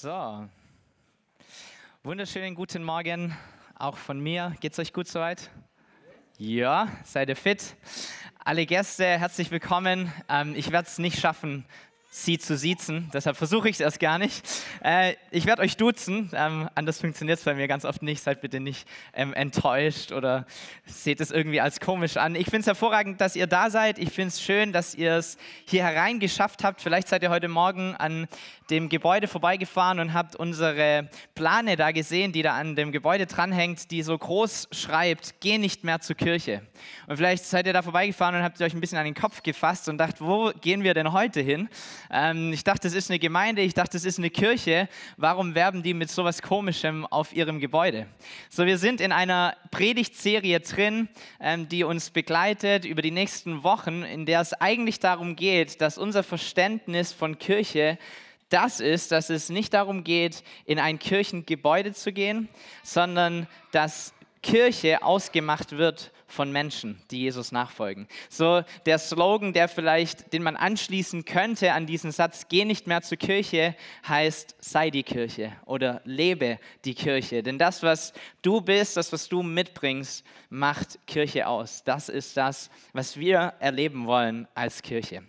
So. Wunderschönen guten Morgen auch von mir. Geht's euch gut soweit? Ja, seid ihr fit? Alle Gäste, herzlich willkommen. Ähm, ich werde es nicht schaffen, Sie zu siezen, deshalb versuche ich es erst gar nicht. Äh, ich werde euch duzen, ähm, anders funktioniert es bei mir ganz oft nicht. Seid bitte nicht ähm, enttäuscht oder seht es irgendwie als komisch an. Ich finde es hervorragend, dass ihr da seid. Ich finde es schön, dass ihr es hier hereingeschafft habt. Vielleicht seid ihr heute Morgen an dem Gebäude vorbeigefahren und habt unsere Plane da gesehen, die da an dem Gebäude dranhängt, die so groß schreibt, geh nicht mehr zur Kirche. Und vielleicht seid ihr da vorbeigefahren und habt euch ein bisschen an den Kopf gefasst und dacht, wo gehen wir denn heute hin? Ähm, ich dachte, es ist eine Gemeinde, ich dachte, es ist eine Kirche. Warum werben die mit sowas Komischem auf ihrem Gebäude? So, wir sind in einer Predigtserie drin, ähm, die uns begleitet über die nächsten Wochen, in der es eigentlich darum geht, dass unser Verständnis von Kirche das ist, dass es nicht darum geht, in ein Kirchengebäude zu gehen, sondern dass Kirche ausgemacht wird von Menschen, die Jesus nachfolgen. So der Slogan, der vielleicht, den man anschließen könnte an diesen Satz, geh nicht mehr zur Kirche, heißt, sei die Kirche oder lebe die Kirche. Denn das, was du bist, das, was du mitbringst, macht Kirche aus. Das ist das, was wir erleben wollen als Kirche.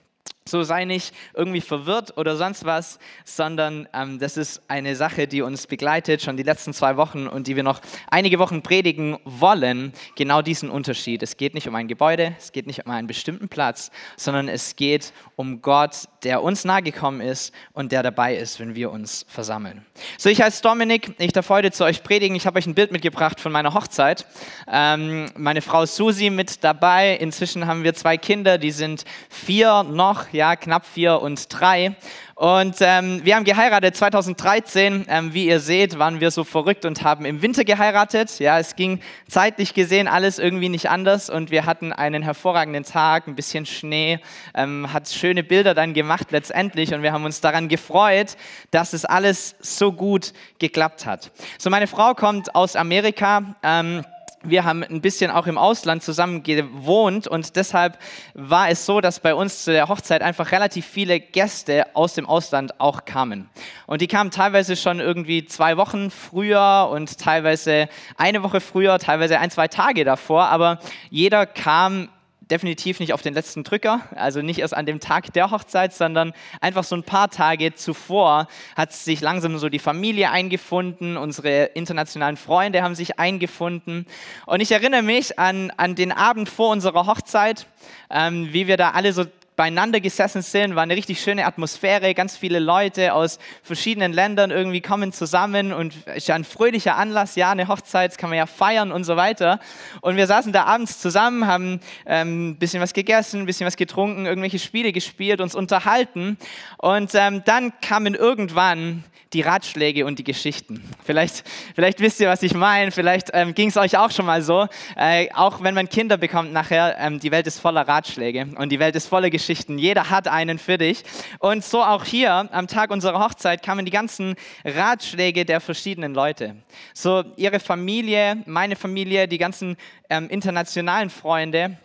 So sei nicht irgendwie verwirrt oder sonst was, sondern ähm, das ist eine Sache, die uns begleitet schon die letzten zwei Wochen und die wir noch einige Wochen predigen wollen. Genau diesen Unterschied. Es geht nicht um ein Gebäude, es geht nicht um einen bestimmten Platz, sondern es geht um Gott, der uns nahegekommen ist und der dabei ist, wenn wir uns versammeln. So, ich heiße Dominik, ich darf heute zu euch predigen. Ich habe euch ein Bild mitgebracht von meiner Hochzeit. Ähm, meine Frau Susi mit dabei. Inzwischen haben wir zwei Kinder, die sind vier noch ja, knapp vier und drei. Und ähm, wir haben geheiratet 2013. Ähm, wie ihr seht, waren wir so verrückt und haben im Winter geheiratet. Ja, es ging zeitlich gesehen alles irgendwie nicht anders und wir hatten einen hervorragenden Tag, ein bisschen Schnee, ähm, hat schöne Bilder dann gemacht letztendlich und wir haben uns daran gefreut, dass es alles so gut geklappt hat. So, meine Frau kommt aus Amerika. Ähm, wir haben ein bisschen auch im Ausland zusammen gewohnt und deshalb war es so, dass bei uns zu der Hochzeit einfach relativ viele Gäste aus dem Ausland auch kamen. Und die kamen teilweise schon irgendwie zwei Wochen früher und teilweise eine Woche früher, teilweise ein, zwei Tage davor, aber jeder kam definitiv nicht auf den letzten Drücker, also nicht erst an dem Tag der Hochzeit, sondern einfach so ein paar Tage zuvor hat sich langsam so die Familie eingefunden, unsere internationalen Freunde haben sich eingefunden. Und ich erinnere mich an, an den Abend vor unserer Hochzeit, ähm, wie wir da alle so beieinander gesessen sind, war eine richtig schöne Atmosphäre, ganz viele Leute aus verschiedenen Ländern irgendwie kommen zusammen und ist ja ein fröhlicher Anlass, ja, eine Hochzeit, kann man ja feiern und so weiter. Und wir saßen da abends zusammen, haben ähm, ein bisschen was gegessen, ein bisschen was getrunken, irgendwelche Spiele gespielt, uns unterhalten und ähm, dann kamen irgendwann die Ratschläge und die Geschichten. Vielleicht, vielleicht wisst ihr, was ich meine, vielleicht ähm, ging es euch auch schon mal so, äh, auch wenn man Kinder bekommt nachher, ähm, die Welt ist voller Ratschläge und die Welt ist voller Geschichten. Jeder hat einen für dich. Und so auch hier am Tag unserer Hochzeit kamen die ganzen Ratschläge der verschiedenen Leute. So ihre Familie, meine Familie, die ganzen ähm, internationalen Freunde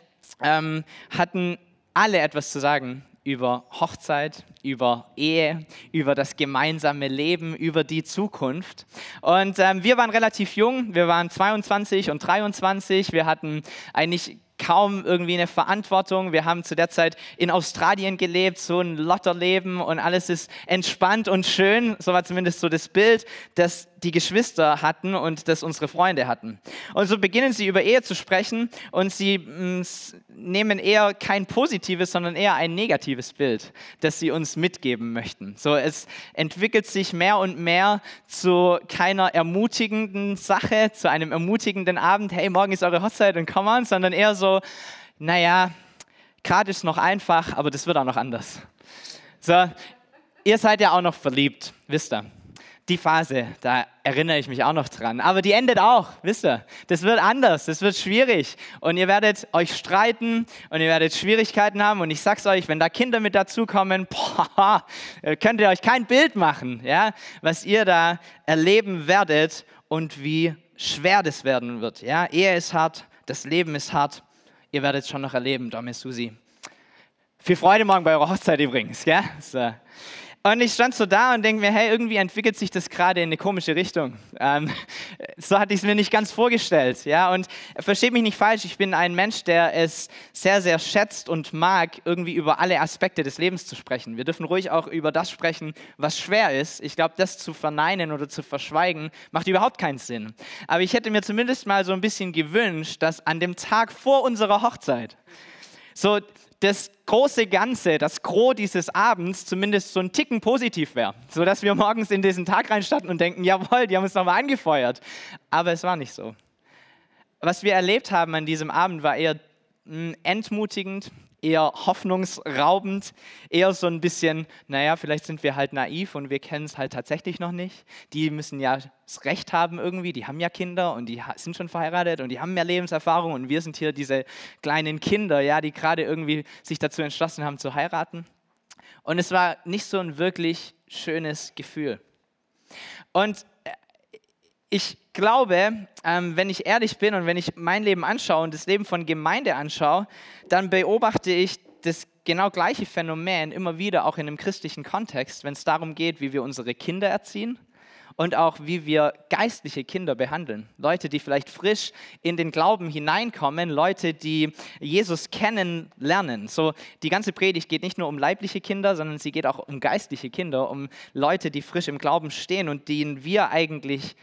ähm, hatten alle etwas zu sagen über Hochzeit, über Ehe, über das gemeinsame Leben, über die Zukunft. Und ähm, wir waren relativ jung, wir waren 22 und 23, wir hatten eigentlich kaum irgendwie eine Verantwortung. Wir haben zu der Zeit in Australien gelebt, so ein Lotterleben und alles ist entspannt und schön. So war zumindest so das Bild, das die Geschwister hatten und das unsere Freunde hatten. Und so beginnen sie über Ehe zu sprechen und sie mm, nehmen eher kein positives, sondern eher ein negatives Bild, das sie uns mitgeben möchten. So, es entwickelt sich mehr und mehr zu keiner ermutigenden Sache, zu einem ermutigenden Abend, hey, morgen ist eure Hochzeit und komm on, sondern eher so, naja, gerade ist noch einfach, aber das wird auch noch anders. So, ihr seid ja auch noch verliebt, wisst ihr die Phase, da erinnere ich mich auch noch dran. Aber die endet auch, wisst ihr. Das wird anders, das wird schwierig. Und ihr werdet euch streiten und ihr werdet Schwierigkeiten haben. Und ich sag's euch, wenn da Kinder mit dazukommen, boah, könnt ihr euch kein Bild machen, ja, was ihr da erleben werdet und wie schwer das werden wird. Ja, Ehe ist hart, das Leben ist hart. Ihr werdet es schon noch erleben, Domme Susi. Viel Freude morgen bei eurer Hochzeit übrigens. Gell? So. Und ich stand so da und denke mir, hey, irgendwie entwickelt sich das gerade in eine komische Richtung. Ähm, so hatte ich es mir nicht ganz vorgestellt. Ja? Und versteht mich nicht falsch, ich bin ein Mensch, der es sehr, sehr schätzt und mag, irgendwie über alle Aspekte des Lebens zu sprechen. Wir dürfen ruhig auch über das sprechen, was schwer ist. Ich glaube, das zu verneinen oder zu verschweigen, macht überhaupt keinen Sinn. Aber ich hätte mir zumindest mal so ein bisschen gewünscht, dass an dem Tag vor unserer Hochzeit, so das große Ganze, das Gros dieses Abends zumindest so ein Ticken positiv wäre, sodass wir morgens in diesen Tag reinstarten und denken, jawohl, die haben uns nochmal angefeuert. Aber es war nicht so. Was wir erlebt haben an diesem Abend war eher hm, entmutigend, eher hoffnungsraubend, eher so ein bisschen, naja, vielleicht sind wir halt naiv und wir kennen es halt tatsächlich noch nicht. Die müssen ja das Recht haben irgendwie, die haben ja Kinder und die sind schon verheiratet und die haben mehr Lebenserfahrung und wir sind hier diese kleinen Kinder, ja, die gerade irgendwie sich dazu entschlossen haben zu heiraten. Und es war nicht so ein wirklich schönes Gefühl. Und ich glaube, ähm, wenn ich ehrlich bin und wenn ich mein Leben anschaue und das Leben von Gemeinde anschaue, dann beobachte ich das genau gleiche Phänomen immer wieder auch in einem christlichen Kontext, wenn es darum geht, wie wir unsere Kinder erziehen und auch wie wir geistliche Kinder behandeln. Leute, die vielleicht frisch in den Glauben hineinkommen, Leute, die Jesus kennenlernen. So die ganze Predigt geht nicht nur um leibliche Kinder, sondern sie geht auch um geistliche Kinder, um Leute, die frisch im Glauben stehen und denen wir eigentlich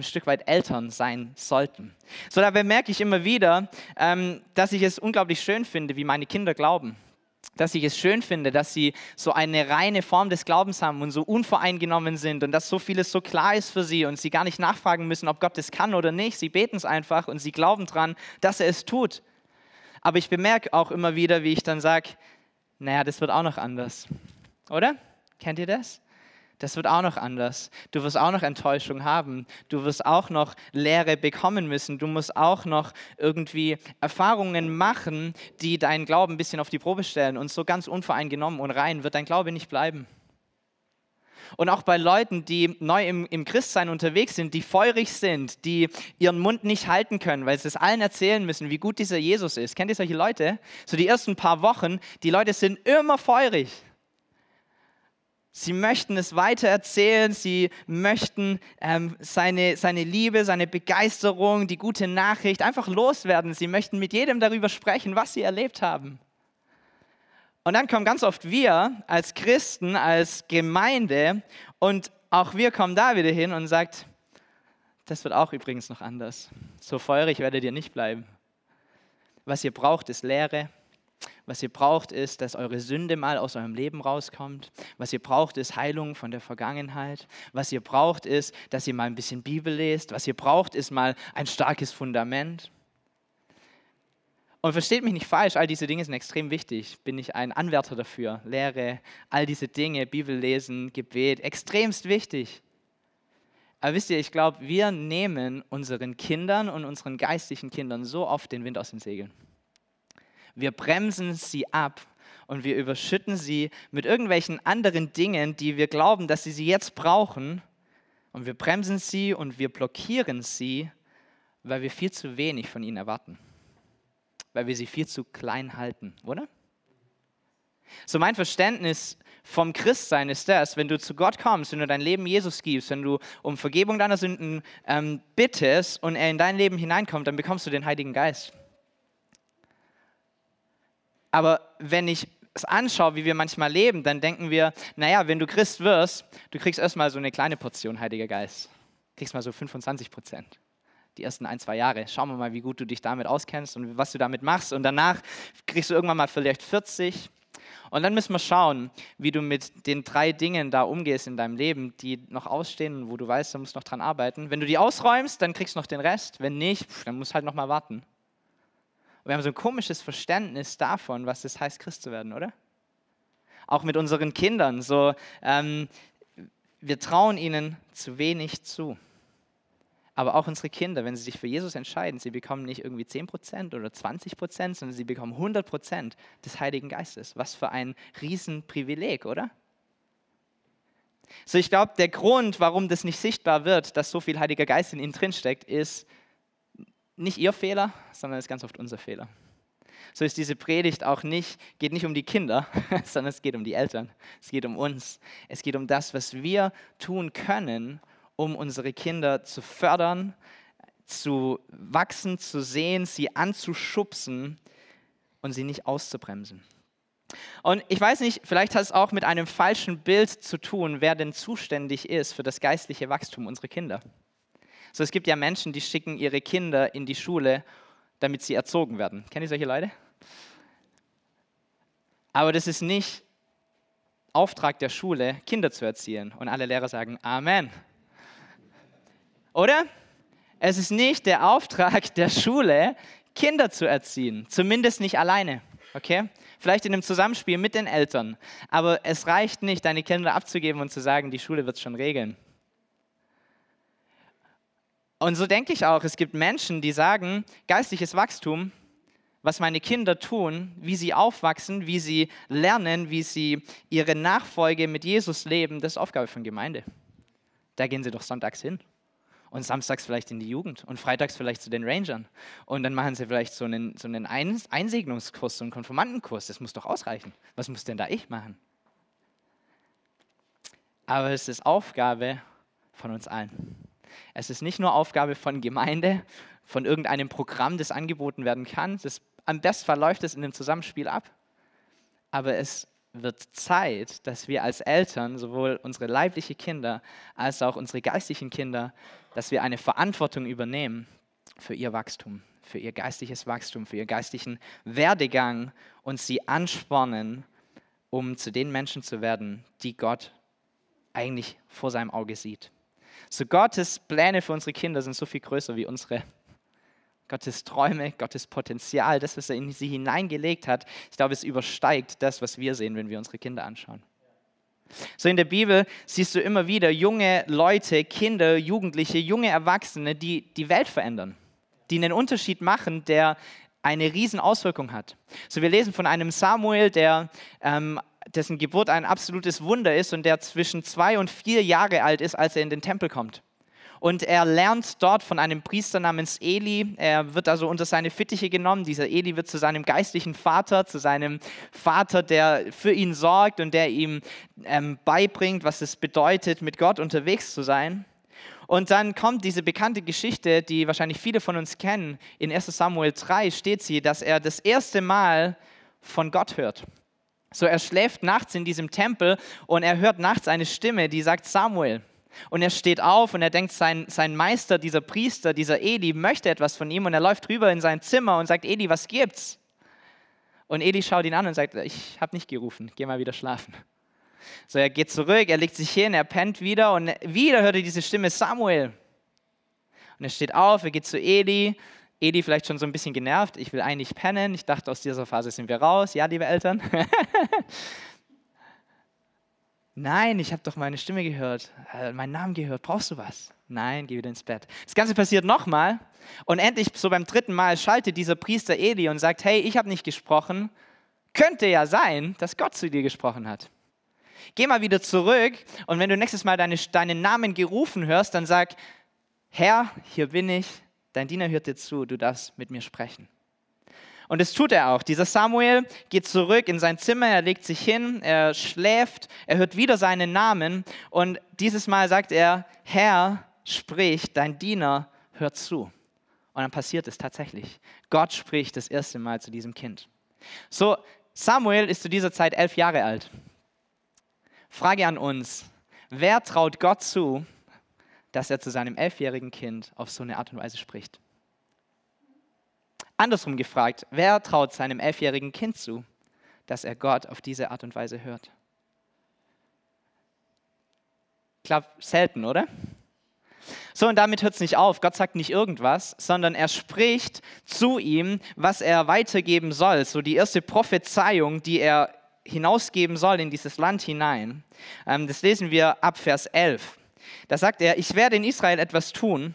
ein Stück weit Eltern sein sollten. So dabei merke ich immer wieder, ähm, dass ich es unglaublich schön finde, wie meine Kinder glauben. Dass ich es schön finde, dass sie so eine reine Form des Glaubens haben und so unvoreingenommen sind und dass so vieles so klar ist für sie und sie gar nicht nachfragen müssen, ob Gott es kann oder nicht. Sie beten es einfach und sie glauben dran, dass er es tut. Aber ich bemerke auch immer wieder, wie ich dann sage, naja, das wird auch noch anders. Oder? Kennt ihr das? Das wird auch noch anders. Du wirst auch noch Enttäuschung haben. Du wirst auch noch Lehre bekommen müssen. Du musst auch noch irgendwie Erfahrungen machen, die deinen Glauben ein bisschen auf die Probe stellen. Und so ganz unvoreingenommen und rein wird dein Glaube nicht bleiben. Und auch bei Leuten, die neu im, im Christsein unterwegs sind, die feurig sind, die ihren Mund nicht halten können, weil sie es allen erzählen müssen, wie gut dieser Jesus ist. Kennt ihr solche Leute? So die ersten paar Wochen, die Leute sind immer feurig. Sie möchten es weiter erzählen, sie möchten ähm, seine, seine Liebe, seine Begeisterung, die gute Nachricht einfach loswerden. Sie möchten mit jedem darüber sprechen, was sie erlebt haben. Und dann kommen ganz oft wir als Christen, als Gemeinde und auch wir kommen da wieder hin und sagt, das wird auch übrigens noch anders. So feurig werdet ihr nicht bleiben. Was ihr braucht, ist Lehre, was ihr braucht, ist, dass eure Sünde mal aus eurem Leben rauskommt. Was ihr braucht, ist Heilung von der Vergangenheit. Was ihr braucht, ist, dass ihr mal ein bisschen Bibel lest. Was ihr braucht, ist mal ein starkes Fundament. Und versteht mich nicht falsch, all diese Dinge sind extrem wichtig. Bin ich ein Anwärter dafür. Lehre, all diese Dinge, Bibel lesen, Gebet, extremst wichtig. Aber wisst ihr, ich glaube, wir nehmen unseren Kindern und unseren geistlichen Kindern so oft den Wind aus den Segeln. Wir bremsen sie ab und wir überschütten sie mit irgendwelchen anderen Dingen, die wir glauben, dass sie sie jetzt brauchen. Und wir bremsen sie und wir blockieren sie, weil wir viel zu wenig von ihnen erwarten. Weil wir sie viel zu klein halten, oder? So mein Verständnis vom Christsein ist das, wenn du zu Gott kommst, wenn du dein Leben Jesus gibst, wenn du um Vergebung deiner Sünden ähm, bittest und er in dein Leben hineinkommt, dann bekommst du den Heiligen Geist. Aber wenn ich es anschaue, wie wir manchmal leben, dann denken wir, naja, wenn du Christ wirst, du kriegst erstmal so eine kleine Portion Heiliger Geist. Du kriegst mal so 25 Prozent. Die ersten ein, zwei Jahre. Schauen wir mal, wie gut du dich damit auskennst und was du damit machst. Und danach kriegst du irgendwann mal vielleicht 40. Und dann müssen wir schauen, wie du mit den drei Dingen da umgehst in deinem Leben, die noch ausstehen und wo du weißt, du musst noch dran arbeiten. Wenn du die ausräumst, dann kriegst du noch den Rest. Wenn nicht, dann musst du halt noch mal warten. Und wir haben so ein komisches Verständnis davon, was es heißt, Christ zu werden, oder? Auch mit unseren Kindern. So, ähm, wir trauen ihnen zu wenig zu. Aber auch unsere Kinder, wenn sie sich für Jesus entscheiden, sie bekommen nicht irgendwie 10% oder 20%, sondern sie bekommen 100% des Heiligen Geistes. Was für ein Riesenprivileg, oder? So, ich glaube, der Grund, warum das nicht sichtbar wird, dass so viel Heiliger Geist in ihnen drinsteckt, ist, nicht ihr Fehler, sondern es ist ganz oft unser Fehler. so ist diese Predigt auch nicht, geht nicht um die Kinder, sondern es geht um die Eltern. Es geht um uns. Es geht um das, was wir tun können, um unsere Kinder zu fördern, zu wachsen, zu sehen, sie anzuschubsen und sie nicht auszubremsen. Und ich weiß nicht, vielleicht hat es auch mit einem falschen Bild zu tun, wer denn zuständig ist für das geistliche Wachstum unserer Kinder. So, es gibt ja Menschen, die schicken ihre Kinder in die Schule, damit sie erzogen werden. Kennt ihr solche Leute? Aber das ist nicht Auftrag der Schule, Kinder zu erziehen. Und alle Lehrer sagen Amen. Oder? Es ist nicht der Auftrag der Schule, Kinder zu erziehen, zumindest nicht alleine. Okay? Vielleicht in einem Zusammenspiel mit den Eltern. Aber es reicht nicht, deine Kinder abzugeben und zu sagen, die Schule wird es schon regeln. Und so denke ich auch, es gibt Menschen, die sagen, geistliches Wachstum, was meine Kinder tun, wie sie aufwachsen, wie sie lernen, wie sie ihre Nachfolge mit Jesus leben, das ist Aufgabe von Gemeinde. Da gehen sie doch sonntags hin und samstags vielleicht in die Jugend und freitags vielleicht zu den Rangern. Und dann machen sie vielleicht so einen, so einen Einsegnungskurs, so einen Konformantenkurs. Das muss doch ausreichen. Was muss denn da ich machen? Aber es ist Aufgabe von uns allen. Es ist nicht nur Aufgabe von Gemeinde, von irgendeinem Programm, das angeboten werden kann. Das, am besten Fall läuft es in dem Zusammenspiel ab. Aber es wird Zeit, dass wir als Eltern, sowohl unsere leiblichen Kinder als auch unsere geistlichen Kinder, dass wir eine Verantwortung übernehmen für ihr Wachstum, für ihr geistliches Wachstum, für ihr geistlichen Werdegang und sie anspornen, um zu den Menschen zu werden, die Gott eigentlich vor seinem Auge sieht. So Gottes Pläne für unsere Kinder sind so viel größer wie unsere. Gottes Träume, Gottes Potenzial, das, was er in sie hineingelegt hat, ich glaube, es übersteigt das, was wir sehen, wenn wir unsere Kinder anschauen. So in der Bibel siehst du immer wieder junge Leute, Kinder, Jugendliche, junge Erwachsene, die die Welt verändern, die einen Unterschied machen, der eine riesen Auswirkung hat. So wir lesen von einem Samuel, der ähm, dessen Geburt ein absolutes Wunder ist und der zwischen zwei und vier Jahre alt ist, als er in den Tempel kommt. Und er lernt dort von einem Priester namens Eli. Er wird also unter seine Fittiche genommen. Dieser Eli wird zu seinem geistlichen Vater, zu seinem Vater, der für ihn sorgt und der ihm ähm, beibringt, was es bedeutet, mit Gott unterwegs zu sein. Und dann kommt diese bekannte Geschichte, die wahrscheinlich viele von uns kennen. In 1 Samuel 3 steht sie, dass er das erste Mal von Gott hört. So, er schläft nachts in diesem Tempel und er hört nachts eine Stimme, die sagt Samuel. Und er steht auf und er denkt, sein, sein Meister, dieser Priester, dieser Eli, möchte etwas von ihm und er läuft rüber in sein Zimmer und sagt, Eli, was gibt's? Und Eli schaut ihn an und sagt, ich habe nicht gerufen, geh mal wieder schlafen. So, er geht zurück, er legt sich hin, er pennt wieder und wieder hört er diese Stimme Samuel. Und er steht auf, er geht zu Eli Edi vielleicht schon so ein bisschen genervt, ich will eigentlich pennen. Ich dachte, aus dieser Phase sind wir raus. Ja, liebe Eltern? Nein, ich habe doch meine Stimme gehört, äh, meinen Namen gehört. Brauchst du was? Nein, geh wieder ins Bett. Das Ganze passiert nochmal und endlich so beim dritten Mal schaltet dieser Priester Eli und sagt, hey, ich habe nicht gesprochen. Könnte ja sein, dass Gott zu dir gesprochen hat. Geh mal wieder zurück und wenn du nächstes Mal deine, deinen Namen gerufen hörst, dann sag, Herr, hier bin ich, dein Diener hört dir zu, du darfst mit mir sprechen. Und das tut er auch. Dieser Samuel geht zurück in sein Zimmer, er legt sich hin, er schläft, er hört wieder seinen Namen und dieses Mal sagt er, Herr, sprich, dein Diener hört zu. Und dann passiert es tatsächlich. Gott spricht das erste Mal zu diesem Kind. So, Samuel ist zu dieser Zeit elf Jahre alt. Frage an uns, wer traut Gott zu, dass er zu seinem elfjährigen Kind auf so eine Art und Weise spricht. Andersrum gefragt, wer traut seinem elfjährigen Kind zu, dass er Gott auf diese Art und Weise hört? Glaube, selten, oder? So, und damit hört es nicht auf. Gott sagt nicht irgendwas, sondern er spricht zu ihm, was er weitergeben soll. So die erste Prophezeiung, die er hinausgeben soll in dieses Land hinein. Ähm, das lesen wir ab Vers 11. Da sagt er, ich werde in Israel etwas tun,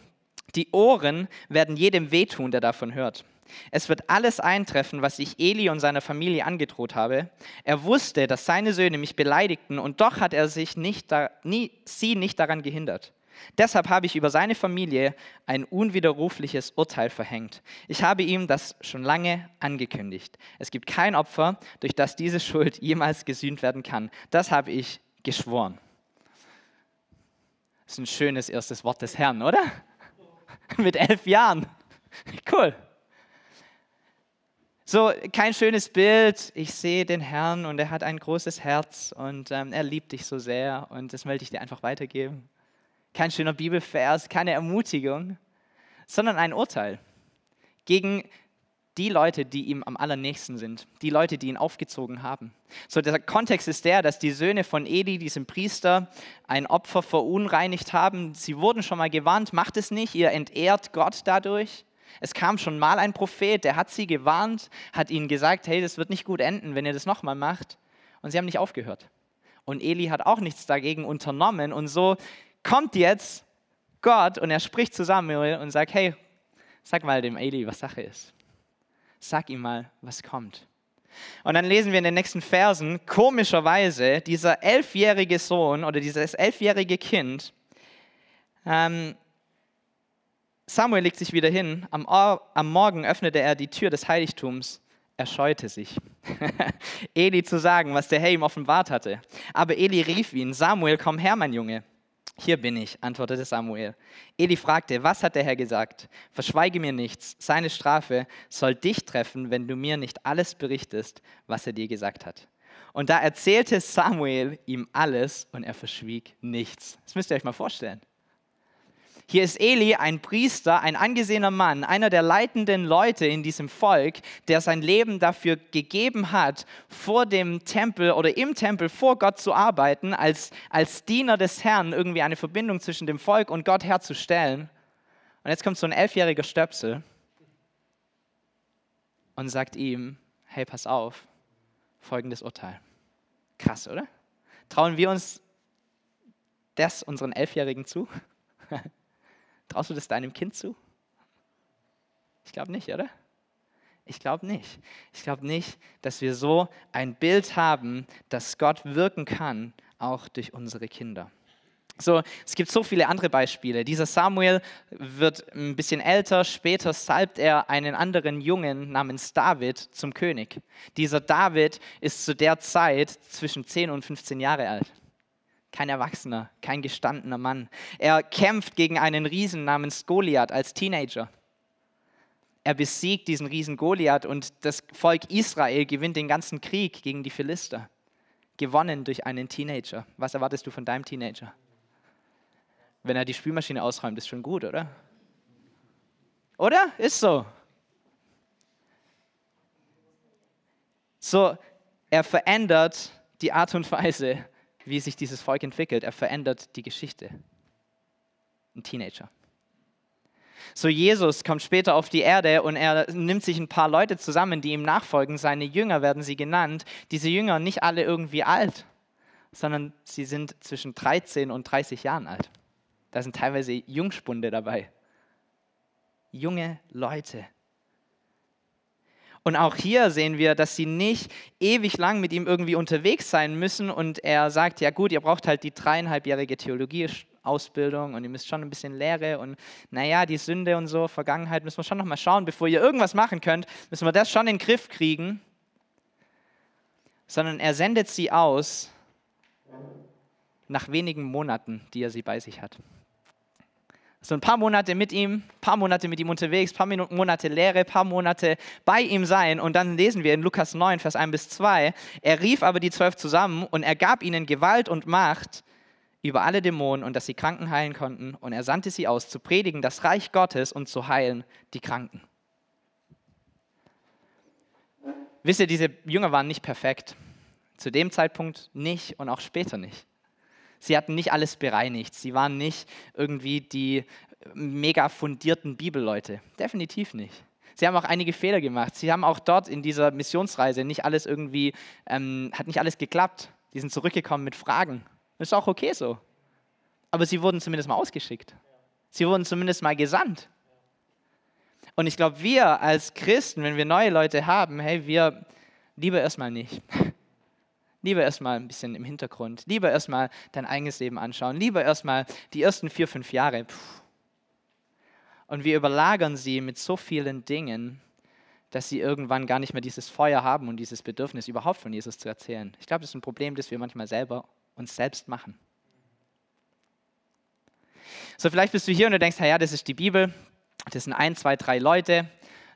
die Ohren werden jedem wehtun, der davon hört. Es wird alles eintreffen, was ich Eli und seiner Familie angedroht habe. Er wusste, dass seine Söhne mich beleidigten und doch hat er sich nicht da, nie, sie nicht daran gehindert. Deshalb habe ich über seine Familie ein unwiderrufliches Urteil verhängt. Ich habe ihm das schon lange angekündigt. Es gibt kein Opfer, durch das diese Schuld jemals gesühnt werden kann. Das habe ich geschworen. Das ist ein schönes erstes Wort des Herrn, oder? Mit elf Jahren. Cool. So, kein schönes Bild. Ich sehe den Herrn und er hat ein großes Herz und ähm, er liebt dich so sehr und das möchte ich dir einfach weitergeben kein schöner Bibelvers, keine Ermutigung, sondern ein Urteil gegen die Leute, die ihm am allernächsten sind, die Leute, die ihn aufgezogen haben. So der Kontext ist der, dass die Söhne von Eli, diesem Priester, ein Opfer verunreinigt haben. Sie wurden schon mal gewarnt, macht es nicht, ihr entehrt Gott dadurch. Es kam schon mal ein Prophet, der hat sie gewarnt, hat ihnen gesagt, hey, das wird nicht gut enden, wenn ihr das nochmal macht. Und sie haben nicht aufgehört. Und Eli hat auch nichts dagegen unternommen. Und so kommt jetzt Gott und er spricht zu Samuel und sagt, hey, sag mal dem Eli, was Sache ist. Sag ihm mal, was kommt. Und dann lesen wir in den nächsten Versen, komischerweise, dieser elfjährige Sohn oder dieses elfjährige Kind, ähm, Samuel legt sich wieder hin, am, am Morgen öffnete er die Tür des Heiligtums, er scheute sich, Eli zu sagen, was der Herr ihm offenbart hatte. Aber Eli rief ihn, Samuel, komm her, mein Junge. Hier bin ich, antwortete Samuel. Eli fragte, was hat der Herr gesagt? Verschweige mir nichts. Seine Strafe soll dich treffen, wenn du mir nicht alles berichtest, was er dir gesagt hat. Und da erzählte Samuel ihm alles und er verschwieg nichts. Das müsst ihr euch mal vorstellen. Hier ist Eli, ein Priester, ein angesehener Mann, einer der leitenden Leute in diesem Volk, der sein Leben dafür gegeben hat, vor dem Tempel oder im Tempel vor Gott zu arbeiten, als, als Diener des Herrn irgendwie eine Verbindung zwischen dem Volk und Gott herzustellen. Und jetzt kommt so ein elfjähriger Stöpsel und sagt ihm, hey, pass auf, folgendes Urteil. Krass, oder? Trauen wir uns das unseren Elfjährigen zu? Traust du das deinem Kind zu? Ich glaube nicht, oder? Ich glaube nicht. Ich glaube nicht, dass wir so ein Bild haben, dass Gott wirken kann, auch durch unsere Kinder. So, es gibt so viele andere Beispiele. Dieser Samuel wird ein bisschen älter, später salbt er einen anderen Jungen namens David zum König. Dieser David ist zu der Zeit zwischen 10 und 15 Jahre alt kein Erwachsener, kein gestandener Mann. Er kämpft gegen einen Riesen namens Goliath als Teenager. Er besiegt diesen Riesen Goliath und das Volk Israel gewinnt den ganzen Krieg gegen die Philister. Gewonnen durch einen Teenager. Was erwartest du von deinem Teenager? Wenn er die Spülmaschine ausräumt, ist schon gut, oder? Oder? Ist so. So, er verändert die Art und Weise, wie sich dieses Volk entwickelt. Er verändert die Geschichte. Ein Teenager. So Jesus kommt später auf die Erde und er nimmt sich ein paar Leute zusammen, die ihm nachfolgen. Seine Jünger werden sie genannt. Diese Jünger nicht alle irgendwie alt, sondern sie sind zwischen 13 und 30 Jahren alt. Da sind teilweise Jungspunde dabei. Junge Leute, und auch hier sehen wir, dass sie nicht ewig lang mit ihm irgendwie unterwegs sein müssen. Und er sagt, ja gut, ihr braucht halt die dreieinhalbjährige Theologieausbildung und ihr müsst schon ein bisschen Lehre und naja, die Sünde und so, Vergangenheit müssen wir schon nochmal schauen. Bevor ihr irgendwas machen könnt, müssen wir das schon in den Griff kriegen. Sondern er sendet sie aus nach wenigen Monaten, die er sie bei sich hat. So ein paar Monate mit ihm, paar Monate mit ihm unterwegs, paar Monate Lehre, paar Monate bei ihm sein. Und dann lesen wir in Lukas 9, Vers 1 bis 2, er rief aber die zwölf zusammen und er gab ihnen Gewalt und Macht über alle Dämonen und dass sie Kranken heilen konnten. Und er sandte sie aus, zu predigen das Reich Gottes und zu heilen die Kranken. Wisst ihr, diese Jünger waren nicht perfekt. Zu dem Zeitpunkt nicht und auch später nicht. Sie hatten nicht alles bereinigt. Sie waren nicht irgendwie die mega fundierten Bibelleute. Definitiv nicht. Sie haben auch einige Fehler gemacht. Sie haben auch dort in dieser Missionsreise nicht alles irgendwie, ähm, hat nicht alles geklappt. Die sind zurückgekommen mit Fragen. Das ist auch okay so. Aber sie wurden zumindest mal ausgeschickt. Sie wurden zumindest mal gesandt. Und ich glaube, wir als Christen, wenn wir neue Leute haben, hey, wir lieber erstmal nicht. Lieber erstmal ein bisschen im Hintergrund. Lieber erstmal dein eigenes Leben anschauen. Lieber erstmal die ersten vier, fünf Jahre. Und wir überlagern sie mit so vielen Dingen, dass sie irgendwann gar nicht mehr dieses Feuer haben und dieses Bedürfnis, überhaupt von Jesus zu erzählen. Ich glaube, das ist ein Problem, das wir manchmal selber uns selbst machen. So, vielleicht bist du hier und du denkst, ja, das ist die Bibel, das sind ein, zwei, drei Leute.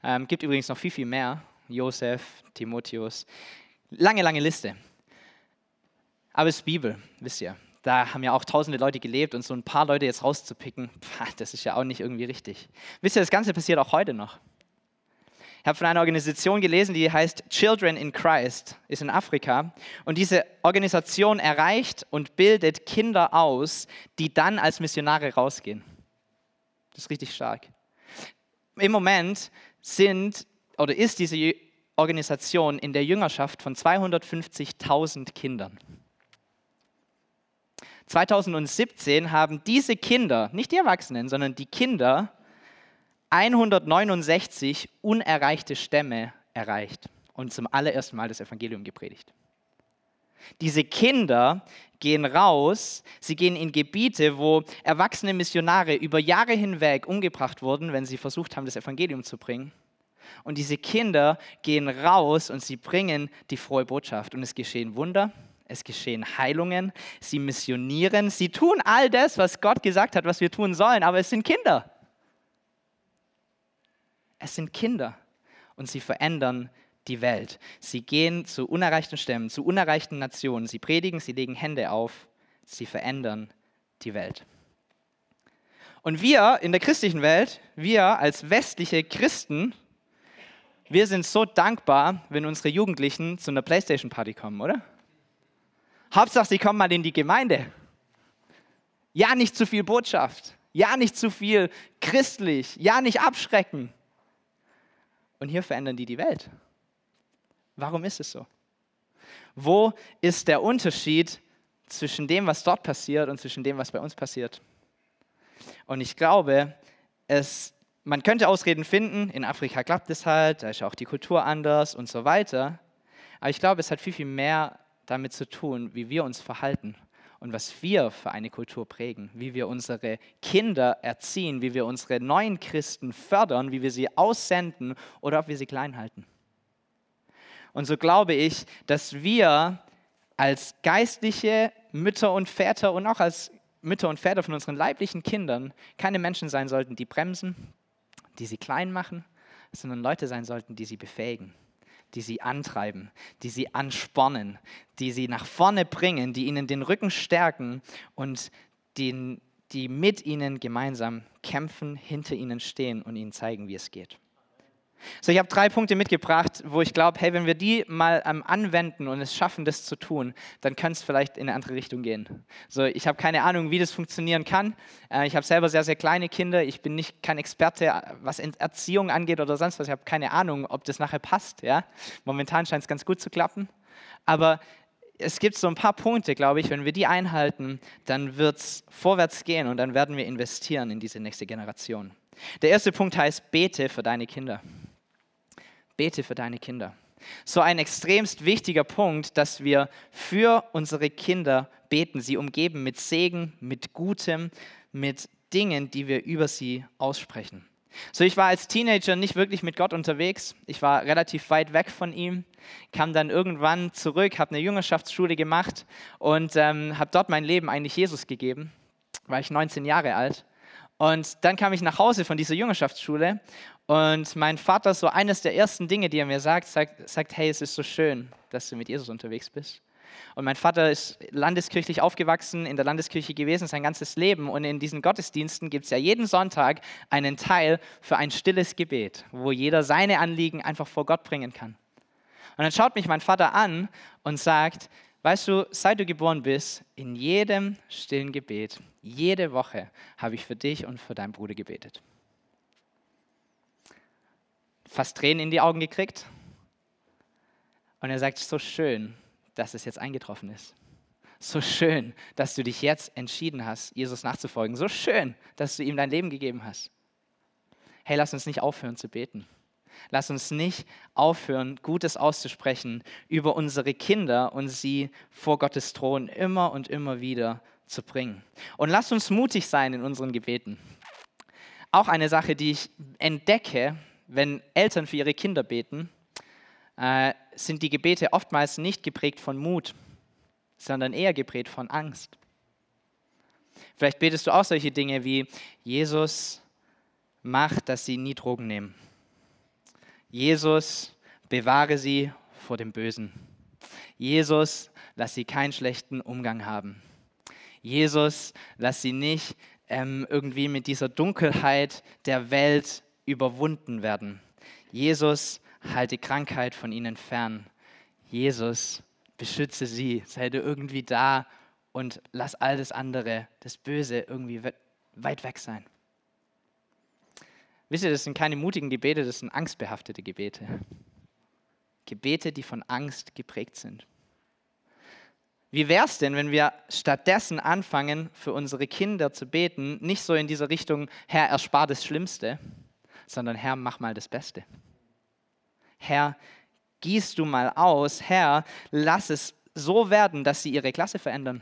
Ähm, gibt übrigens noch viel, viel mehr. Josef, Timotheus. Lange, lange Liste. Aber es ist Bibel, wisst ihr. Da haben ja auch tausende Leute gelebt und so ein paar Leute jetzt rauszupicken, das ist ja auch nicht irgendwie richtig. Wisst ihr, das Ganze passiert auch heute noch. Ich habe von einer Organisation gelesen, die heißt Children in Christ, ist in Afrika. Und diese Organisation erreicht und bildet Kinder aus, die dann als Missionare rausgehen. Das ist richtig stark. Im Moment sind oder ist diese Organisation in der Jüngerschaft von 250.000 Kindern. 2017 haben diese Kinder, nicht die Erwachsenen, sondern die Kinder, 169 unerreichte Stämme erreicht und zum allerersten Mal das Evangelium gepredigt. Diese Kinder gehen raus, sie gehen in Gebiete, wo erwachsene Missionare über Jahre hinweg umgebracht wurden, wenn sie versucht haben, das Evangelium zu bringen. Und diese Kinder gehen raus und sie bringen die frohe Botschaft. Und es geschehen Wunder, es geschehen Heilungen, sie missionieren, sie tun all das, was Gott gesagt hat, was wir tun sollen, aber es sind Kinder. Es sind Kinder und sie verändern die Welt. Sie gehen zu unerreichten Stämmen, zu unerreichten Nationen. Sie predigen, sie legen Hände auf, sie verändern die Welt. Und wir in der christlichen Welt, wir als westliche Christen, wir sind so dankbar, wenn unsere Jugendlichen zu einer Playstation-Party kommen, oder? Hauptsache, sie kommen mal in die Gemeinde. Ja, nicht zu viel Botschaft. Ja, nicht zu viel christlich. Ja, nicht abschrecken. Und hier verändern die die Welt. Warum ist es so? Wo ist der Unterschied zwischen dem, was dort passiert und zwischen dem, was bei uns passiert? Und ich glaube, es, man könnte Ausreden finden, in Afrika klappt es halt, da ist auch die Kultur anders und so weiter. Aber ich glaube, es hat viel, viel mehr damit zu tun, wie wir uns verhalten und was wir für eine Kultur prägen, wie wir unsere Kinder erziehen, wie wir unsere neuen Christen fördern, wie wir sie aussenden oder ob wir sie klein halten. Und so glaube ich, dass wir als geistliche Mütter und Väter und auch als Mütter und Väter von unseren leiblichen Kindern keine Menschen sein sollten, die bremsen, die sie klein machen, sondern Leute sein sollten, die sie befähigen die sie antreiben, die sie anspornen, die sie nach vorne bringen, die ihnen den Rücken stärken und den, die mit ihnen gemeinsam kämpfen, hinter ihnen stehen und ihnen zeigen, wie es geht. So, ich habe drei Punkte mitgebracht, wo ich glaube, hey, wenn wir die mal ähm, anwenden und es schaffen, das zu tun, dann kann es vielleicht in eine andere Richtung gehen. So, ich habe keine Ahnung, wie das funktionieren kann. Äh, ich habe selber sehr, sehr kleine Kinder. Ich bin nicht kein Experte, was Erziehung angeht oder sonst was. Ich habe keine Ahnung, ob das nachher passt. Ja? Momentan scheint es ganz gut zu klappen. Aber es gibt so ein paar Punkte, glaube ich, wenn wir die einhalten, dann wird es vorwärts gehen und dann werden wir investieren in diese nächste Generation. Der erste Punkt heißt, bete für deine Kinder. Bete für deine Kinder. So ein extremst wichtiger Punkt, dass wir für unsere Kinder beten, sie umgeben mit Segen, mit Gutem, mit Dingen, die wir über sie aussprechen. So, ich war als Teenager nicht wirklich mit Gott unterwegs. Ich war relativ weit weg von ihm, kam dann irgendwann zurück, habe eine Jüngerschaftsschule gemacht und ähm, habe dort mein Leben eigentlich Jesus gegeben. War ich 19 Jahre alt. Und dann kam ich nach Hause von dieser Jüngerschaftsschule und mein Vater, so eines der ersten Dinge, die er mir sagt, sagt, sagt, hey, es ist so schön, dass du mit Jesus unterwegs bist. Und mein Vater ist landeskirchlich aufgewachsen, in der Landeskirche gewesen, sein ganzes Leben. Und in diesen Gottesdiensten gibt es ja jeden Sonntag einen Teil für ein stilles Gebet, wo jeder seine Anliegen einfach vor Gott bringen kann. Und dann schaut mich mein Vater an und sagt, weißt du, seit du geboren bist, in jedem stillen Gebet, jede Woche habe ich für dich und für deinen Bruder gebetet fast Tränen in die Augen gekriegt. Und er sagt, so schön, dass es jetzt eingetroffen ist. So schön, dass du dich jetzt entschieden hast, Jesus nachzufolgen. So schön, dass du ihm dein Leben gegeben hast. Hey, lass uns nicht aufhören zu beten. Lass uns nicht aufhören, Gutes auszusprechen über unsere Kinder und sie vor Gottes Thron immer und immer wieder zu bringen. Und lass uns mutig sein in unseren Gebeten. Auch eine Sache, die ich entdecke, wenn Eltern für ihre Kinder beten, äh, sind die Gebete oftmals nicht geprägt von Mut, sondern eher geprägt von Angst. Vielleicht betest du auch solche Dinge wie, Jesus, mach, dass sie nie Drogen nehmen. Jesus, bewahre sie vor dem Bösen. Jesus, lass sie keinen schlechten Umgang haben. Jesus, lass sie nicht ähm, irgendwie mit dieser Dunkelheit der Welt überwunden werden. Jesus, halte Krankheit von ihnen fern. Jesus, beschütze sie, sei du irgendwie da und lass all das andere, das Böse, irgendwie weit weg sein. Wisst ihr, das sind keine mutigen Gebete, das sind angstbehaftete Gebete. Gebete, die von Angst geprägt sind. Wie wäre es denn, wenn wir stattdessen anfangen, für unsere Kinder zu beten, nicht so in dieser Richtung, Herr, erspar das Schlimmste, sondern Herr, mach mal das Beste. Herr, gießt du mal aus, Herr, lass es so werden, dass sie ihre Klasse verändern.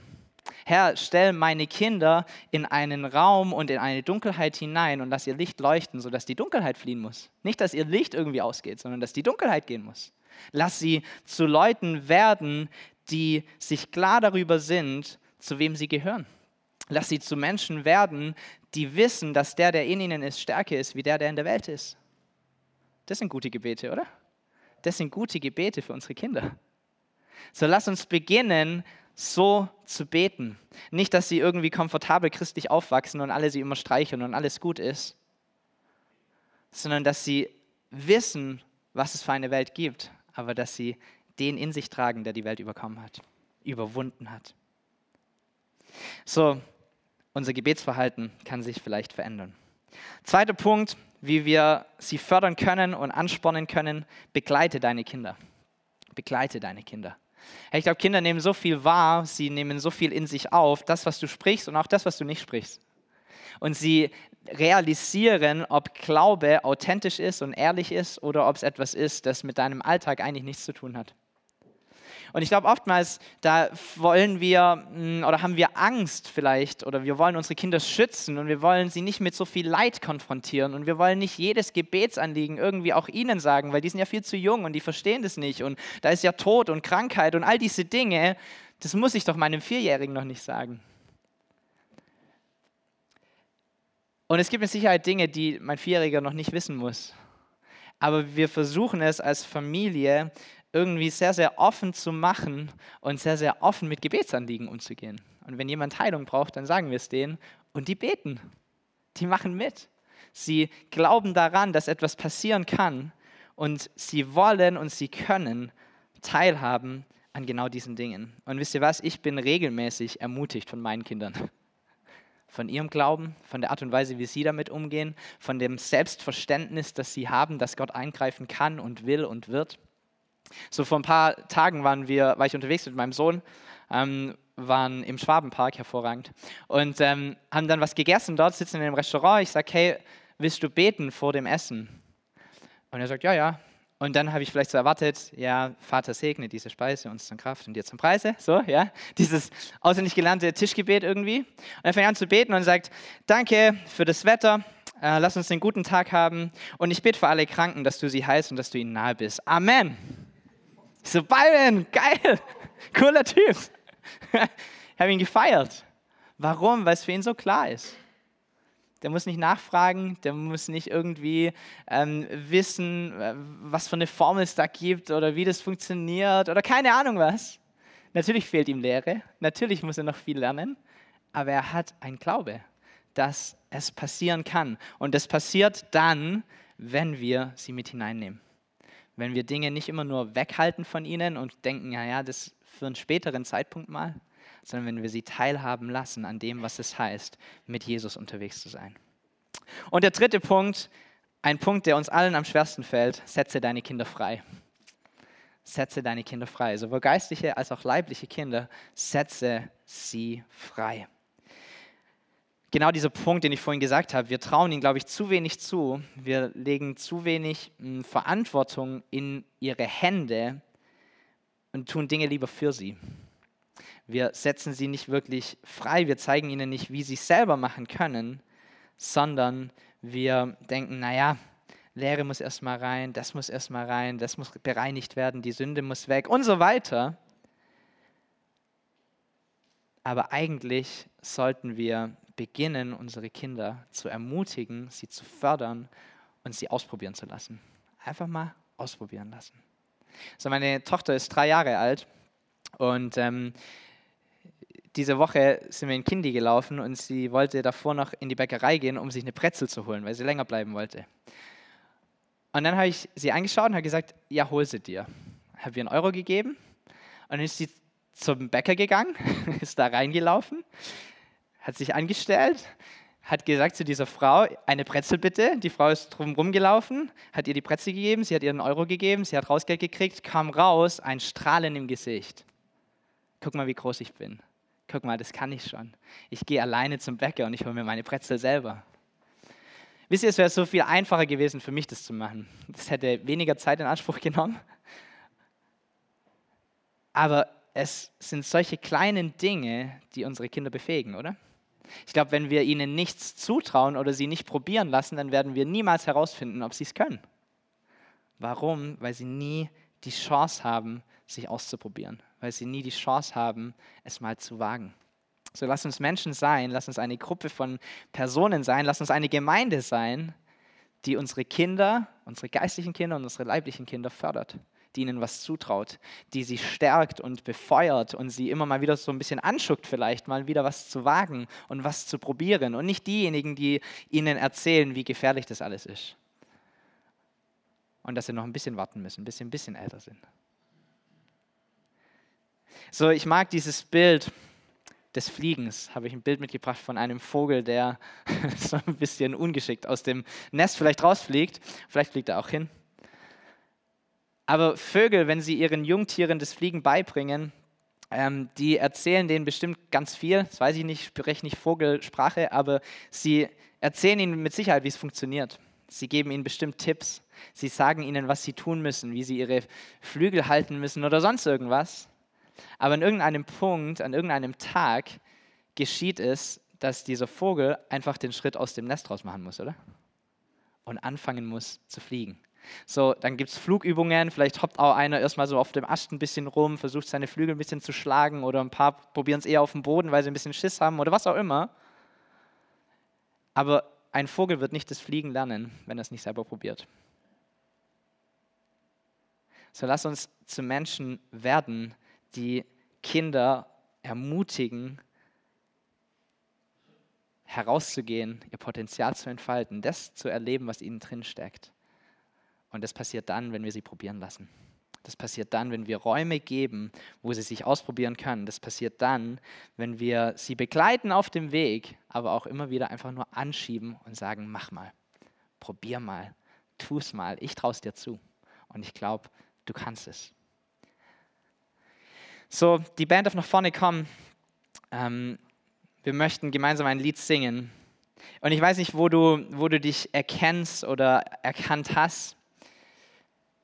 Herr, stell meine Kinder in einen Raum und in eine Dunkelheit hinein und lass ihr Licht leuchten, sodass die Dunkelheit fliehen muss. Nicht, dass ihr Licht irgendwie ausgeht, sondern dass die Dunkelheit gehen muss. Lass sie zu Leuten werden, die sich klar darüber sind, zu wem sie gehören. Lass sie zu Menschen werden, die wissen, dass der, der in ihnen ist, stärker ist, wie der, der in der Welt ist. Das sind gute Gebete, oder? Das sind gute Gebete für unsere Kinder. So lass uns beginnen, so zu beten. Nicht, dass sie irgendwie komfortabel christlich aufwachsen und alle sie immer streicheln und alles gut ist, sondern dass sie wissen, was es für eine Welt gibt, aber dass sie den in sich tragen, der die Welt überkommen hat, überwunden hat. So, unser Gebetsverhalten kann sich vielleicht verändern. Zweiter Punkt, wie wir sie fördern können und anspornen können, begleite deine Kinder. Begleite deine Kinder. Ich glaube, Kinder nehmen so viel wahr, sie nehmen so viel in sich auf, das, was du sprichst und auch das, was du nicht sprichst. Und sie realisieren, ob Glaube authentisch ist und ehrlich ist oder ob es etwas ist, das mit deinem Alltag eigentlich nichts zu tun hat. Und ich glaube, oftmals, da wollen wir mm, oder haben wir Angst vielleicht oder wir wollen unsere Kinder schützen und wir wollen sie nicht mit so viel Leid konfrontieren und wir wollen nicht jedes Gebetsanliegen irgendwie auch ihnen sagen, weil die sind ja viel zu jung und die verstehen das nicht und da ist ja Tod und Krankheit und all diese Dinge, das muss ich doch meinem Vierjährigen noch nicht sagen. Und es gibt mit Sicherheit Dinge, die mein Vierjähriger noch nicht wissen muss. Aber wir versuchen es als Familie irgendwie sehr, sehr offen zu machen und sehr, sehr offen mit Gebetsanliegen umzugehen. Und wenn jemand Heilung braucht, dann sagen wir es denen und die beten. Die machen mit. Sie glauben daran, dass etwas passieren kann und sie wollen und sie können teilhaben an genau diesen Dingen. Und wisst ihr was? Ich bin regelmäßig ermutigt von meinen Kindern. Von ihrem Glauben, von der Art und Weise, wie sie damit umgehen, von dem Selbstverständnis, das sie haben, dass Gott eingreifen kann und will und wird. So vor ein paar Tagen waren wir, war ich unterwegs mit meinem Sohn, ähm, waren im Schwabenpark, hervorragend, und ähm, haben dann was gegessen dort, sitzen in einem Restaurant. Ich sage, hey, willst du beten vor dem Essen? Und er sagt, ja, ja. Und dann habe ich vielleicht so erwartet, ja, Vater segne diese Speise uns zum Kraft und dir zum Preise, so, ja, dieses auswendig gelernte Tischgebet irgendwie. Und er fängt an zu beten und sagt, danke für das Wetter, äh, lass uns einen guten Tag haben und ich bete für alle Kranken, dass du sie heilst und dass du ihnen nahe bist. Amen. Ich so, Byron, geil, cooler Typ. ich habe ihn gefeiert. Warum? Weil es für ihn so klar ist. Der muss nicht nachfragen, der muss nicht irgendwie ähm, wissen, äh, was für eine Formel es da gibt oder wie das funktioniert oder keine Ahnung was. Natürlich fehlt ihm Lehre, natürlich muss er noch viel lernen, aber er hat einen Glaube, dass es passieren kann. Und das passiert dann, wenn wir sie mit hineinnehmen wenn wir Dinge nicht immer nur weghalten von ihnen und denken, ja, ja, das für einen späteren Zeitpunkt mal, sondern wenn wir sie teilhaben lassen an dem, was es heißt, mit Jesus unterwegs zu sein. Und der dritte Punkt, ein Punkt, der uns allen am schwersten fällt, setze deine Kinder frei. Setze deine Kinder frei, sowohl geistliche als auch leibliche Kinder, setze sie frei. Genau dieser Punkt, den ich vorhin gesagt habe. Wir trauen ihnen, glaube ich, zu wenig zu. Wir legen zu wenig hm, Verantwortung in ihre Hände und tun Dinge lieber für sie. Wir setzen sie nicht wirklich frei. Wir zeigen ihnen nicht, wie sie es selber machen können, sondern wir denken, naja, Lehre muss erstmal rein, das muss erstmal rein, das muss bereinigt werden, die Sünde muss weg und so weiter. Aber eigentlich sollten wir beginnen, unsere Kinder zu ermutigen, sie zu fördern und sie ausprobieren zu lassen. Einfach mal ausprobieren lassen. So, meine Tochter ist drei Jahre alt und ähm, diese Woche sind wir in Kindi gelaufen und sie wollte davor noch in die Bäckerei gehen, um sich eine Brezel zu holen, weil sie länger bleiben wollte. Und dann habe ich sie angeschaut und habe gesagt, ja, hol sie dir. Habe ihr einen Euro gegeben und dann ist sie zum Bäcker gegangen, ist da reingelaufen, hat sich angestellt, hat gesagt zu dieser Frau, eine Brezel bitte. Die Frau ist drum rumgelaufen, hat ihr die Brezel gegeben, sie hat ihr einen Euro gegeben, sie hat Rausgeld gekriegt, kam raus, ein Strahlen im Gesicht. Guck mal, wie groß ich bin. Guck mal, das kann ich schon. Ich gehe alleine zum Bäcker und ich hole mir meine Brezel selber. Wisst ihr, es wäre so viel einfacher gewesen für mich, das zu machen. Das hätte weniger Zeit in Anspruch genommen. Aber es sind solche kleinen Dinge, die unsere Kinder befähigen, oder? Ich glaube, wenn wir ihnen nichts zutrauen oder sie nicht probieren lassen, dann werden wir niemals herausfinden, ob sie es können. Warum? Weil sie nie die Chance haben, sich auszuprobieren, weil sie nie die Chance haben, es mal zu wagen. So lass uns Menschen sein, lass uns eine Gruppe von Personen sein, lass uns eine Gemeinde sein, die unsere Kinder, unsere geistlichen Kinder und unsere leiblichen Kinder fördert, die ihnen was zutraut, die sie stärkt und befeuert und sie immer mal wieder so ein bisschen anschuckt, vielleicht mal wieder was zu wagen und was zu probieren und nicht diejenigen, die ihnen erzählen, wie gefährlich das alles ist. Und dass sie noch ein bisschen warten müssen, bis sie ein bisschen älter sind. So, ich mag dieses Bild des Fliegens habe ich ein Bild mitgebracht von einem Vogel, der so ein bisschen ungeschickt aus dem Nest vielleicht rausfliegt. Vielleicht fliegt er auch hin. Aber Vögel, wenn sie ihren Jungtieren das Fliegen beibringen, ähm, die erzählen denen bestimmt ganz viel. Das weiß ich nicht, ich spreche nicht Vogelsprache, aber sie erzählen ihnen mit Sicherheit, wie es funktioniert. Sie geben ihnen bestimmt Tipps. Sie sagen ihnen, was sie tun müssen, wie sie ihre Flügel halten müssen oder sonst irgendwas. Aber an irgendeinem Punkt, an irgendeinem Tag geschieht es, dass dieser Vogel einfach den Schritt aus dem Nest raus machen muss, oder? Und anfangen muss zu fliegen. So, dann gibt es Flugübungen, vielleicht hoppt auch einer erstmal so auf dem Ast ein bisschen rum, versucht seine Flügel ein bisschen zu schlagen oder ein paar probieren es eher auf dem Boden, weil sie ein bisschen Schiss haben oder was auch immer. Aber ein Vogel wird nicht das Fliegen lernen, wenn er es nicht selber probiert. So lass uns zu Menschen werden, die Kinder ermutigen, herauszugehen, ihr Potenzial zu entfalten, das zu erleben, was ihnen drin steckt. Und das passiert dann, wenn wir sie probieren lassen. Das passiert dann, wenn wir Räume geben, wo sie sich ausprobieren können. Das passiert dann, wenn wir sie begleiten auf dem Weg, aber auch immer wieder einfach nur anschieben und sagen, mach mal, probier mal, tu es mal, ich traue es dir zu. Und ich glaube, du kannst es. So, die Band darf nach vorne kommen. Ähm, wir möchten gemeinsam ein Lied singen. Und ich weiß nicht, wo du, wo du dich erkennst oder erkannt hast.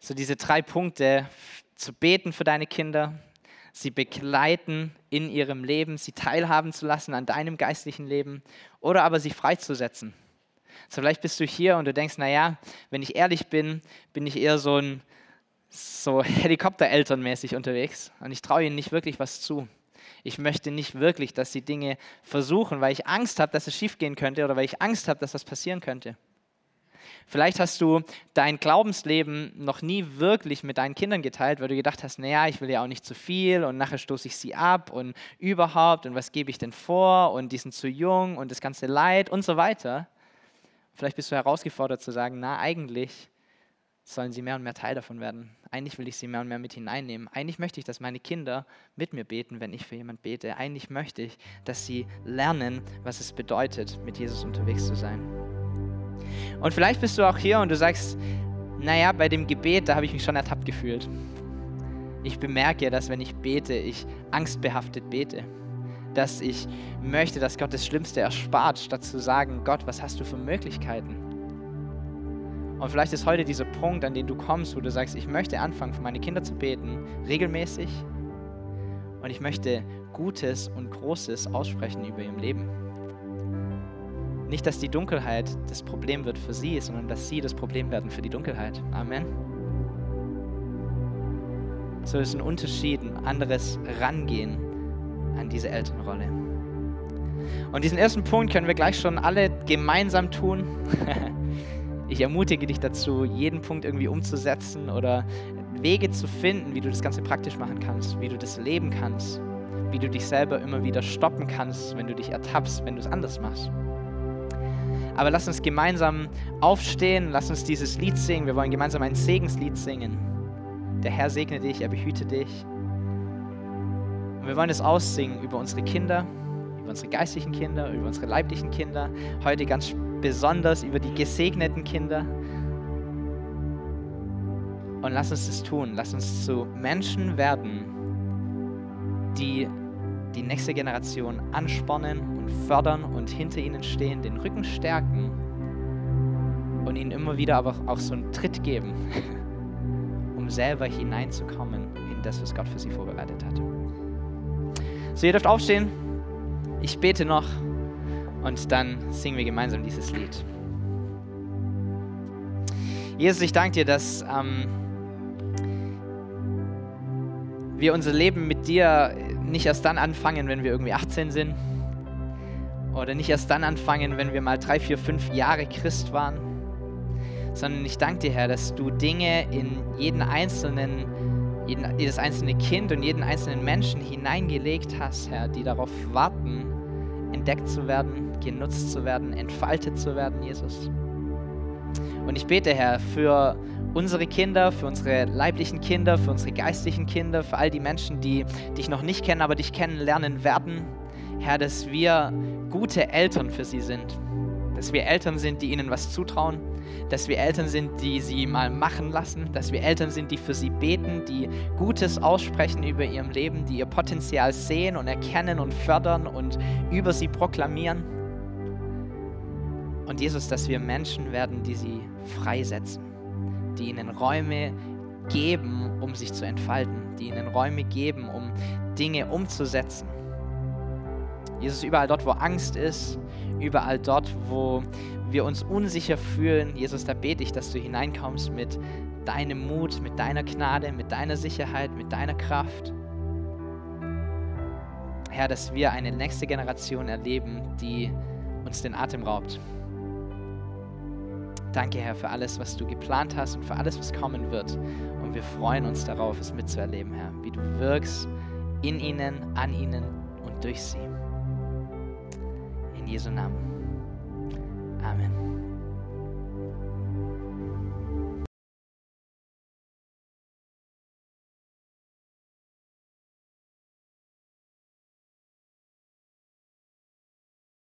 So diese drei Punkte, zu beten für deine Kinder, sie begleiten in ihrem Leben, sie teilhaben zu lassen an deinem geistlichen Leben oder aber sie freizusetzen. So vielleicht bist du hier und du denkst, naja, wenn ich ehrlich bin, bin ich eher so ein so Helikopterelternmäßig unterwegs und ich traue ihnen nicht wirklich was zu. Ich möchte nicht wirklich, dass sie Dinge versuchen, weil ich Angst habe, dass es schiefgehen könnte oder weil ich Angst habe, dass was passieren könnte. Vielleicht hast du dein Glaubensleben noch nie wirklich mit deinen Kindern geteilt, weil du gedacht hast, naja, ich will ja auch nicht zu viel und nachher stoße ich sie ab und überhaupt und was gebe ich denn vor und die sind zu jung und das ganze Leid und so weiter. Vielleicht bist du herausgefordert zu sagen, na eigentlich sollen sie mehr und mehr Teil davon werden. Eigentlich will ich sie mehr und mehr mit hineinnehmen. Eigentlich möchte ich, dass meine Kinder mit mir beten, wenn ich für jemand bete. Eigentlich möchte ich, dass sie lernen, was es bedeutet, mit Jesus unterwegs zu sein. Und vielleicht bist du auch hier und du sagst, naja, bei dem Gebet, da habe ich mich schon ertappt gefühlt. Ich bemerke, dass wenn ich bete, ich angstbehaftet bete. dass ich möchte, dass Gott das Schlimmste erspart, statt zu sagen, Gott, was hast du für Möglichkeiten? Und vielleicht ist heute dieser Punkt, an den du kommst, wo du sagst, ich möchte anfangen, für meine Kinder zu beten, regelmäßig. Und ich möchte Gutes und Großes aussprechen über ihrem Leben. Nicht, dass die Dunkelheit das Problem wird für sie, sondern dass sie das Problem werden für die Dunkelheit. Amen. So ist ein Unterschied, ein anderes Rangehen an diese Elternrolle. Und diesen ersten Punkt können wir gleich schon alle gemeinsam tun. ich ermutige dich dazu, jeden Punkt irgendwie umzusetzen oder Wege zu finden, wie du das Ganze praktisch machen kannst, wie du das leben kannst, wie du dich selber immer wieder stoppen kannst, wenn du dich ertappst, wenn du es anders machst. Aber lass uns gemeinsam aufstehen, lass uns dieses Lied singen. Wir wollen gemeinsam ein Segenslied singen. Der Herr segne dich, er behüte dich. Und wir wollen es aussingen über unsere Kinder, über unsere geistlichen Kinder, über unsere leiblichen Kinder. Heute ganz besonders über die gesegneten Kinder. Und lass uns das tun. Lass uns zu Menschen werden, die die nächste Generation anspornen und fördern und hinter ihnen stehen, den Rücken stärken und ihnen immer wieder aber auch so einen Tritt geben, um selber hineinzukommen in das, was Gott für sie vorbereitet hat. So, ihr dürft aufstehen. Ich bete noch und dann singen wir gemeinsam dieses Lied. Jesus, ich danke dir, dass ähm, wir unser Leben mit dir nicht erst dann anfangen, wenn wir irgendwie 18 sind. Oder nicht erst dann anfangen, wenn wir mal drei, vier, fünf Jahre Christ waren. Sondern ich danke dir, Herr, dass du Dinge in jeden einzelnen, jeden, jedes einzelne Kind und jeden einzelnen Menschen hineingelegt hast, Herr, die darauf warten, entdeckt zu werden, genutzt zu werden, entfaltet zu werden, Jesus. Und ich bete, Herr, für unsere Kinder, für unsere leiblichen Kinder, für unsere geistlichen Kinder, für all die Menschen, die dich noch nicht kennen, aber dich kennenlernen werden. Herr, dass wir gute Eltern für sie sind. Dass wir Eltern sind, die ihnen was zutrauen. Dass wir Eltern sind, die sie mal machen lassen. Dass wir Eltern sind, die für sie beten, die Gutes aussprechen über ihrem Leben, die ihr Potenzial sehen und erkennen und fördern und über sie proklamieren. Und Jesus, dass wir Menschen werden, die sie freisetzen die ihnen Räume geben, um sich zu entfalten, die ihnen Räume geben, um Dinge umzusetzen. Jesus, überall dort, wo Angst ist, überall dort, wo wir uns unsicher fühlen, Jesus, da bete ich, dass du hineinkommst mit deinem Mut, mit deiner Gnade, mit deiner Sicherheit, mit deiner Kraft. Herr, dass wir eine nächste Generation erleben, die uns den Atem raubt. Danke, Herr, für alles, was du geplant hast und für alles, was kommen wird. Und wir freuen uns darauf, es mitzuerleben, Herr, wie du wirkst in ihnen, an ihnen und durch sie. In Jesu Namen. Amen.